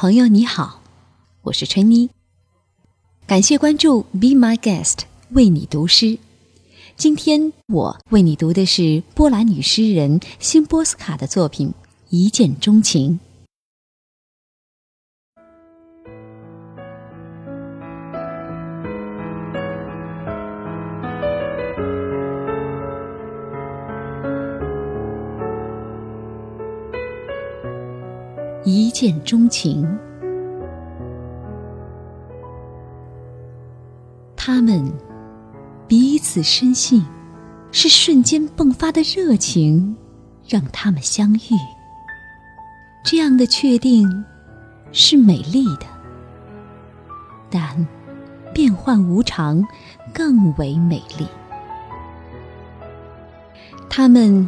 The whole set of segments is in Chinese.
朋友你好，我是春妮。感谢关注，Be My Guest，为你读诗。今天我为你读的是波兰女诗人辛波斯卡的作品《一见钟情》。一见钟情，他们彼此深信，是瞬间迸发的热情让他们相遇。这样的确定是美丽的，但变幻无常更为美丽。他们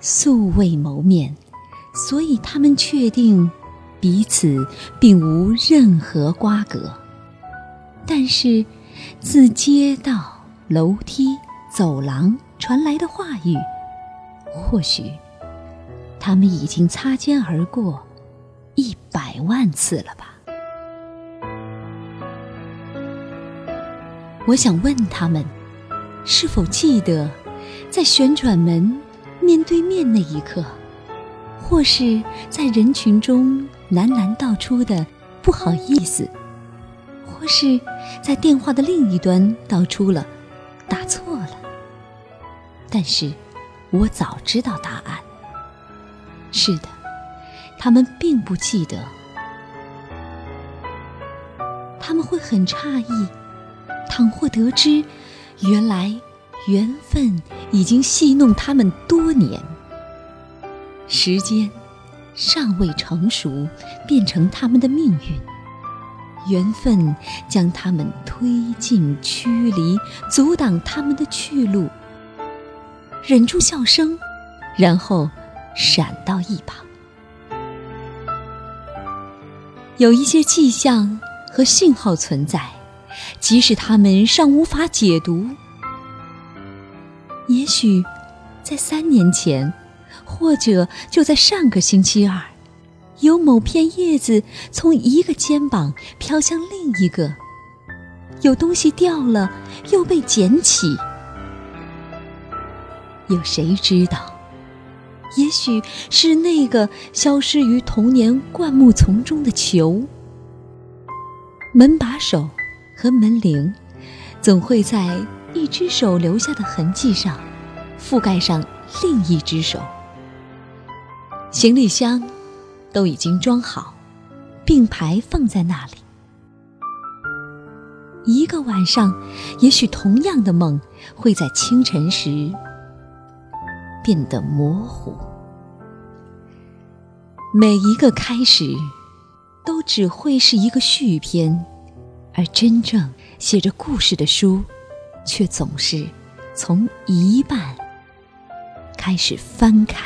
素未谋面。所以，他们确定彼此并无任何瓜葛。但是，自街道、楼梯、走廊传来的话语，或许他们已经擦肩而过一百万次了吧？我想问他们，是否记得在旋转门面对面那一刻？或是在人群中喃喃道出的不好意思，或是在电话的另一端道出了打错了。但是，我早知道答案。是的，他们并不记得。他们会很诧异，倘或得知，原来缘分已经戏弄他们多年。时间尚未成熟，变成他们的命运。缘分将他们推进、驱离，阻挡他们的去路。忍住笑声，然后闪到一旁。有一些迹象和信号存在，即使他们尚无法解读。也许在三年前。或者就在上个星期二，有某片叶子从一个肩膀飘向另一个，有东西掉了又被捡起。有谁知道？也许是那个消失于童年灌木丛中的球。门把手和门铃，总会在一只手留下的痕迹上，覆盖上另一只手。行李箱都已经装好，并排放在那里。一个晚上，也许同样的梦会在清晨时变得模糊。每一个开始，都只会是一个续篇，而真正写着故事的书，却总是从一半开始翻开。